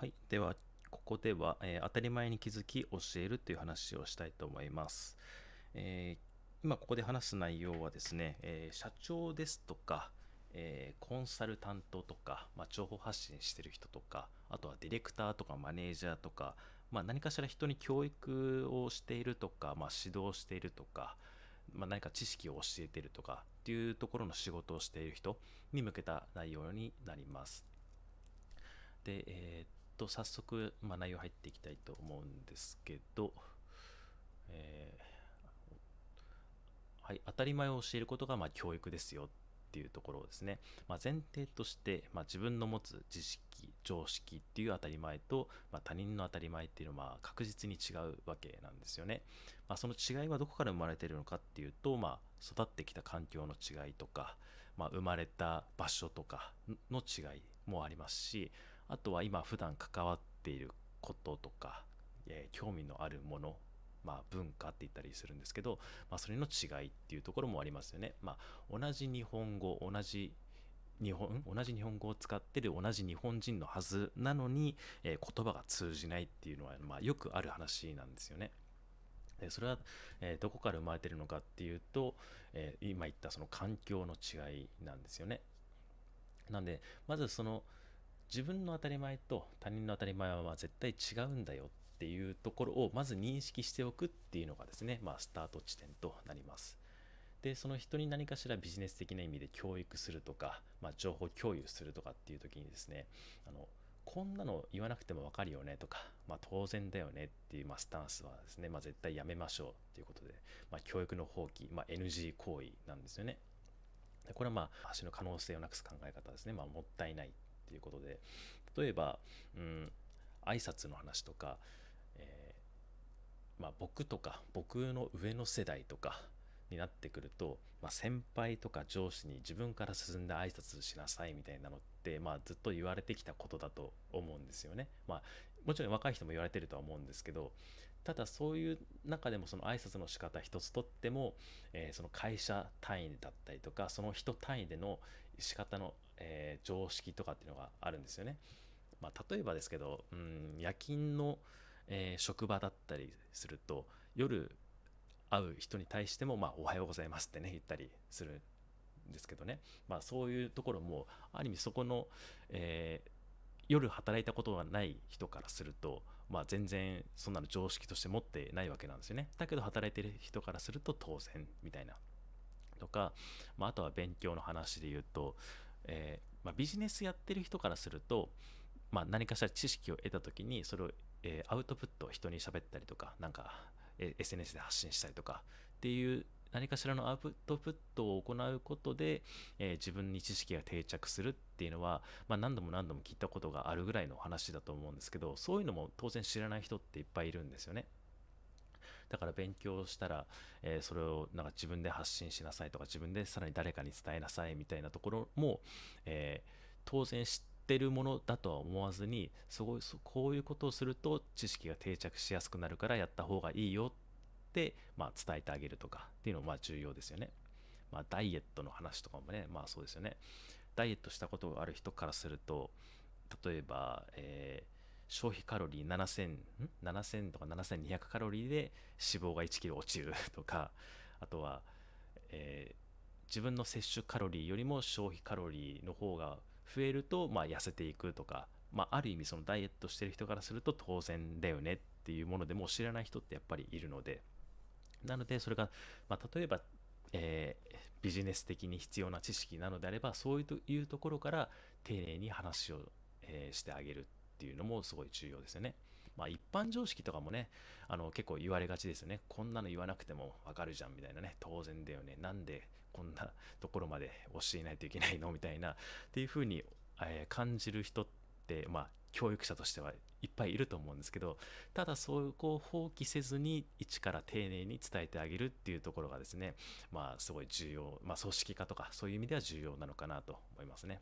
はい、ではここでは、えー当たり前に気づき教えるという話をしたいと思います。えー今ここで話す内容はですね、えー社長ですとか、えーコンサルタントとか、まあ、情報発信してる人とかあとはディレクターとかマネージャーとか、まあ、何かしら人に教育をしているとか、まあ、指導しているとか、ま、何か知識を教えているとかっていうところの仕事をしている人に向けた内容になります。で、えーと、早速、まあ、内容入っていきたいと思うんですけど、えーはい、当たり前を教えることがま教育ですよっていうところですね。まあ、前提として、まあ、自分の持つ知識、常識っていう当たり前と、まあ、他人の当たり前っていうのは確実に違うわけなんですよね。ま、その違いはどこから生まれているのかっていうと、ま、育ってきた環境の違いとか、ま、生まれた場所とかの違いもありますし、あとは今普段関わっていることとか、えー興味のあるもの、まあ、文化って言ったりするんですけど、まあ、それの違いっていうところもありますよね。まあ、同じ日本語、同じ日本同じ日本語を使ってる同じ日本人のはずなのに、えー言葉が通じないっていうのは、まあ、よくある話なんですよね。でそれは、えーどこから生まれてるのかっていうと、えー今言ったその環境の違いなんですよね。なんでまずその自分の当たり前と他人の当たり前はま絶対違うんだよっていうところをまず認識しておくっていうのがですね、まあ、スタート地点となります。でその人に何かしらビジネス的な意味で教育するとか、まあ、情報共有するとかっていう時にですねあのこんなの言わなくても分かるよねとか、まあ、当然だよねっていう、まあ、スタンスはですね、まあ、絶対やめましょうということで、ま、教育の放棄、ま、NG 行為なんですよね。でこれはまあ橋の可能性をなくす考え方ですね、まあ、もったいないていうことで例えば、うん、挨拶の話とか、えーまあ、僕とか僕の上の世代とかになってくると、まあ、先輩とか上司に自分から進んで挨拶しなさいみたいなのって、まあ、ずっと言われてきたことだと思うんですよね。まあ、もちろん若い人も言われてるとは思うんですけどただそういう中でもその挨拶の仕方一つとっても、えーその会社単位だったりとかその人単位での仕方の、えー常識とかっていうのがあるんですよね。まあ、例えばですけど、うん、夜勤の、えー職場だったりすると夜会う人に対しても、まあ、おはようございますってね言ったりするんですけどね、まあ、そういうところもある意味そこの、えー夜働いたことがない人からすると、まあ、全然そんなの常識として持ってないわけなんですよね。だけど働いてる人からすると当然みたいな。とか、まあ、あとは勉強の話で言うと、えーまあ、ビジネスやってる人からすると、まあ、何かしら知識を得た時にそれを、えーアウトプット人に喋ったりとかなんか、え SNS で発信したりとかっていう何かしらのアウトプットを行うことで、えー自分に知識が定着するっていうのは、まあ、何度も何度も聞いたことがあるぐらいの話だと思うんですけどそういうのも当然知らない人っていっぱいいるんですよね。だから勉強したら、えーそれをなんか自分で発信しなさいとか自分でさらに誰かに伝えなさいみたいなところも、えー当然知ってるものだとは思わずにすごいこういうことをすると知識が定着しやすくなるからやった方がいいよって、まあ、伝えてあげるとかっていうのもまあ重要ですよね。まあ、ダイエットの話とかもね、まあそうですよね。ダイエットしたことがある人からすると、例えば、えー消費カロリー7000 7000とか7200カロリーで脂肪が1キロ落ちるとか あとは、えー自分の摂取カロリーよりも消費カロリーの方が増えると、まあ、痩せていくとか、まあ、ある意味そのダイエットしてる人からすると当然だよねっていうものでも知らない人ってやっぱりいるのでなのでそれが、まあ、例えば、えービジネス的に必要な知識なのであればそういうというところから丁寧に話を、えーしてあげる。っていうのもすごい重要ですよね。まあ、一般常識とかもねあの結構言われがちですよね。こんなの言わなくてもわかるじゃんみたいなね。当然だよね。なんでこんなところまで教えないといけないのみたいな。っていうふうに、えー感じる人ってまあ教育者としてはいっぱいいると思うんですけどただそうこを放棄せずに一から丁寧に伝えてあげるっていうところがですねまあすごい重要、まあ、組織化とかそういう意味では重要なのかなと思いますね。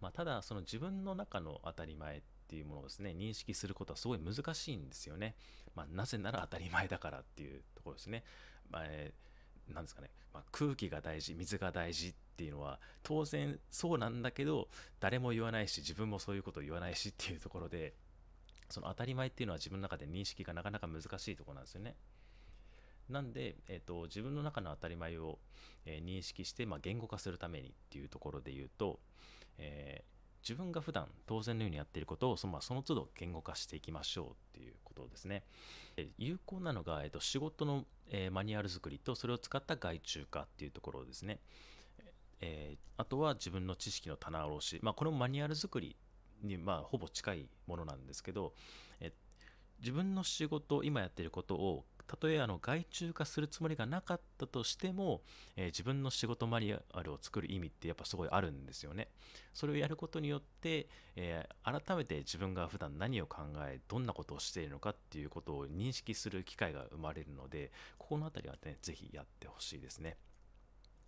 まあ、ただその自分の中の当たり前っていうものをですね認識することはすごい難しいんですよね。まあ、なぜなら当たり前だからっていうところですね。まあえーなんですかね、まあ、空気が大事水が大事っていうのは当然そうなんだけど誰も言わないし自分もそういうこと言わないしっていうところでその当たり前っていうのは自分の中で認識がなかなか難しいところなんですよね。なんで、えーと、自分の中の当たり前を、えー、認識して、まあ、言語化するためにっていうところで言うと、えー、自分が普段当然のようにやっていることをその,、まあ、その都度言語化していきましょうっていうことですね。え有効なのが、えーと、仕事の、えー、マニュアル作りとそれを使った外注化っていうところですね。えー、あとは自分の知識の棚卸し、まあ、このマニュアル作りに、まあ、ほぼ近いものなんですけど、え自分の仕事今やっていることをたとえあの外注化するつもりがなかったとしても、えー、自分の仕事マニュアルを作る意味ってやっぱすごいあるんですよね。それをやることによって、えー、改めて自分が普段何を考えどんなことをしているのかっていうことを認識する機会が生まれるのでここの辺りはね是非やってほしいですね。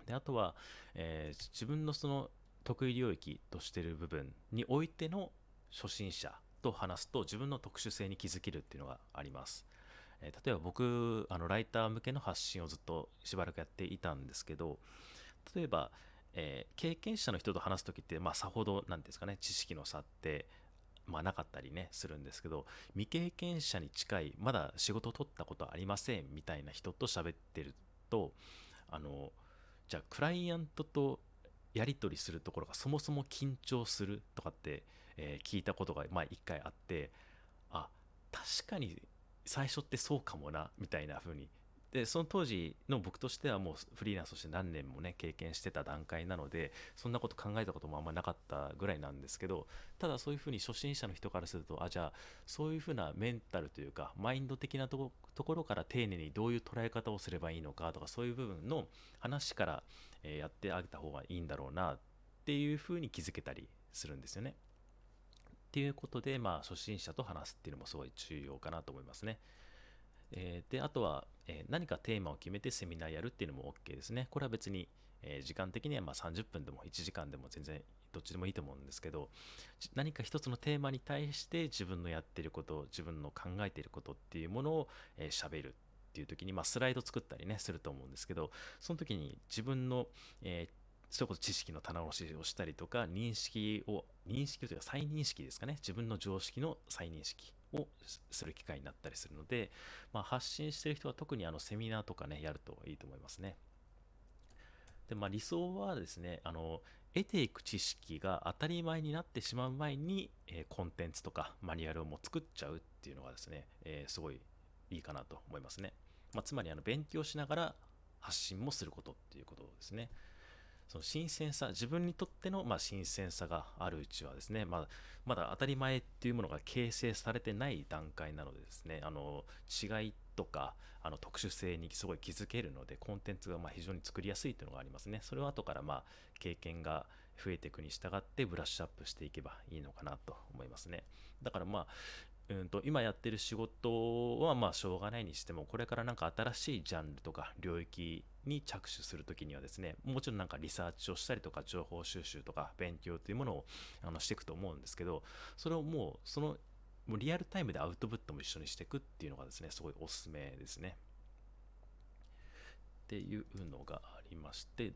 であとは、えー、自分のその得意領域としてる部分においての初心者と話すと自分の特殊性に気づけるっていうのがあります。え例えば僕あのライター向けの発信をずっとしばらくやっていたんですけど例えば、えー、経験者の人と話す時って、まあ、さほど何ですかね知識の差ってまあ、なかったりねするんですけど未経験者に近いまだ仕事を取ったことありませんみたいな人と喋ってるとあのじゃあクライアントとやり取りするところがそもそも緊張するとかって、えー、聞いたことがまあ一回あってあ確かに最初ってそうかもなみたいな風にでその当時の僕としてはもうフリーランスとして何年もね経験してた段階なのでそんなこと考えたこともあんまなかったぐらいなんですけどただそういうふうに初心者の人からするとあじゃあそういうふうなメンタルというかマインド的なところから丁寧にどういう捉え方をすればいいのかとかそういう部分の話から、えやってあげた方がいいんだろうなっていうふうに気づけたりするんですよね。っていうことで、まあ、初心者と話すっていうのもすごい重要かなと思いますね。えー、で、あとは、えー、何かテーマを決めてセミナーやるっていうのも OK ですね。これは別に、えー、時間的にはま30分でも1時間でも全然どっちでもいいと思うんですけど、何か一つのテーマに対して自分のやってること、自分の考えていることっていうものを喋、えー、るっていう時に、まあ、スライド作ったりね、すると思うんですけど、その時に自分の、えーそれこそ知識の棚卸しをしたりとか、認識を、認識というか再認識ですかね。自分の常識の再認識をする機会になったりするので、まあ、発信してる人は特にあのセミナーとかね、やるといいと思いますね。で、まあ、理想はですね、あの、得ていく知識が当たり前になってしまう前に、えー、コンテンツとかマニュアルをもう作っちゃうっていうのがですね、えー、すごいいいかなと思いますね。まあ、つまりあの勉強しながら発信もすることっていうことですね。その新鮮さ、自分にとってのまあ新鮮さがあるうちはですね、まあ、まだ当たり前っていうものが形成されてない段階なのでですね、あの違いとかあの特殊性にすごい気づけるので、コンテンツがま非常に作りやすいというのがありますね。それを後からまあ経験が増えていくに従ってブラッシュアップしていけばいいのかなと思いますね。だからまあ、うんと今やってる仕事はまあしょうがないにしてもこれからなんか新しいジャンルとか領域に着手するときにはですねもちろんなんかリサーチをしたりとか情報収集とか勉強というものをあのしていくと思うんですけどそれをもうそのもうリアルタイムでアウトプットも一緒にしていくっていうのがですねすごいおすすめですね。っていうのがありまして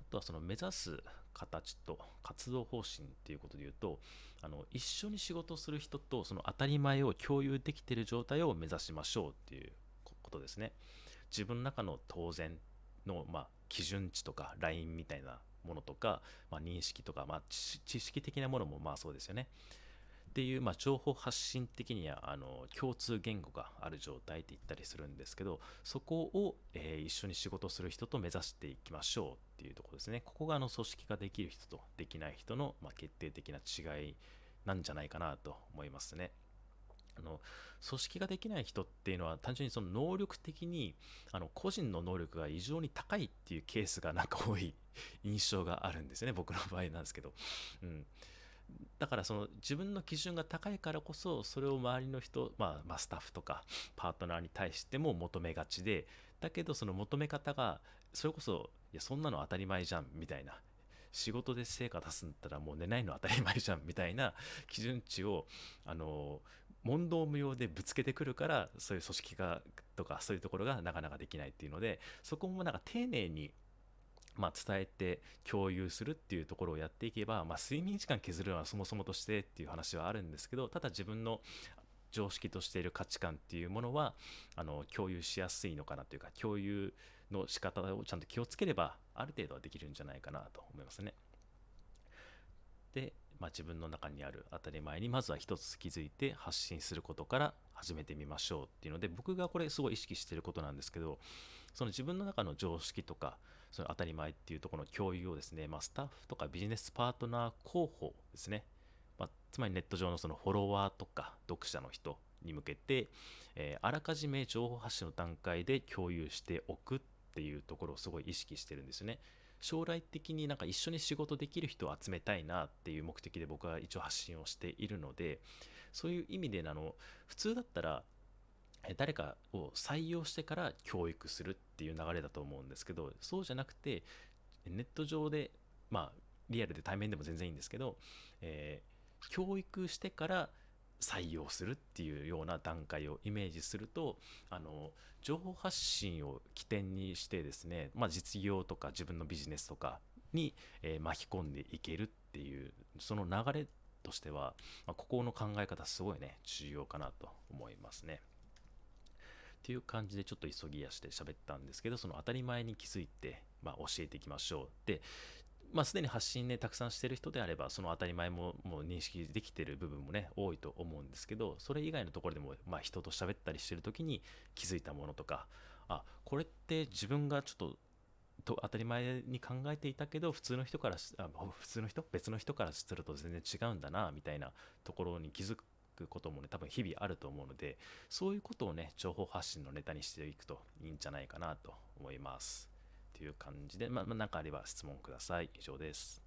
あとはその目指す形と活動方針っていうことで言うとあの一緒に仕事する人とその当たり前を共有できている状態を目指しましょうっていうことですね。自分の中の当然の、まあ、基準値とかラインみたいなものとか、まあ、認識とか、まあ、知識的なものもまあそうですよねっていう、まあ、情報発信的にはあの共通言語がある状態って言ったりするんですけどそこを、えー、一緒に仕事する人と目指していきましょうっていうところですねここがあの組織ができる人とできない人の、まあ、決定的な違いなんじゃないかなと思いますね。あの組織ができない人っていうのは単純にその能力的にあの個人の能力が異常に高いっていうケースがなんか多い印象があるんですよね。僕の場合なんですけど、うん、だからその自分の基準が高いからこそそれを周りの人、まあ、まあスタッフとかパートナーに対しても求めがちでだけどその求め方がそれこそいやそんなの当たり前じゃんみたいな。仕事で成果出すんだったらもう寝ないの当たり前じゃんみたいな基準値をあの問答無用でぶつけてくるからそういう組織化とかそういうところがなかなかできないっていうのでそこもなんか丁寧にまあ、伝えて共有するっていうところをやっていけば、まあ、睡眠時間削るのはそもそもとしてっていう話はあるんですけどただ自分の常識としている価値観っていうものはあの共有しやすいのかなというか共有の仕方をちゃんと気をつければある程度はできるんじゃないかなと思いますね。まあ、自分の中にある当たり前にまずは一つ気づいて発信することから始めてみましょうっていうので僕がこれすごい意識してることなんですけどその自分の中の常識とかその当たり前っていうところの共有をですね、まあ、スタッフとかビジネスパートナー候補ですね、まあ、つまりネット上のそのフォロワーとか読者の人に向けて、えー、あらかじめ情報発信の段階で共有しておくっていうところをすごい意識してるんですよね。将来的になんか一緒に仕事できる人を集めたいなっていう目的で僕は一応発信をしているのでそういう意味であの普通だったら誰かを採用してから教育するっていう流れだと思うんですけどそうじゃなくてネット上でまあリアルで対面でも全然いいんですけど、えー、教育してから採用するっていうような段階をイメージするとあの情報発信を起点にしてですね、まあ、実業とか自分のビジネスとかに、えー、巻き込んでいけるっていうその流れとしては、まあ、ここの考え方すごいね重要かなと思いますね。っていう感じでちょっと急ぎ足で喋ったんですけどその当たり前に気づいて、まあ、教えていきましょうでまあ、すでに発信ね、たくさんしてる人であれば、その当たり前ももう認識できてる部分もね、多いと思うんですけど、それ以外のところでも、まあ、人と喋ったりしてる時に気づいたものとか、あ、これって自分がちょっとと当たり前に考えていたけど普通の人からあ普通の人別の人からすると全然違うんだなみたいなところに気づくこともね多分日々あると思うのでそういうことをね情報発信のネタにしていくといいんじゃないかなと思います。ていう感じで、まあ、何かあれば質問ください。以上です。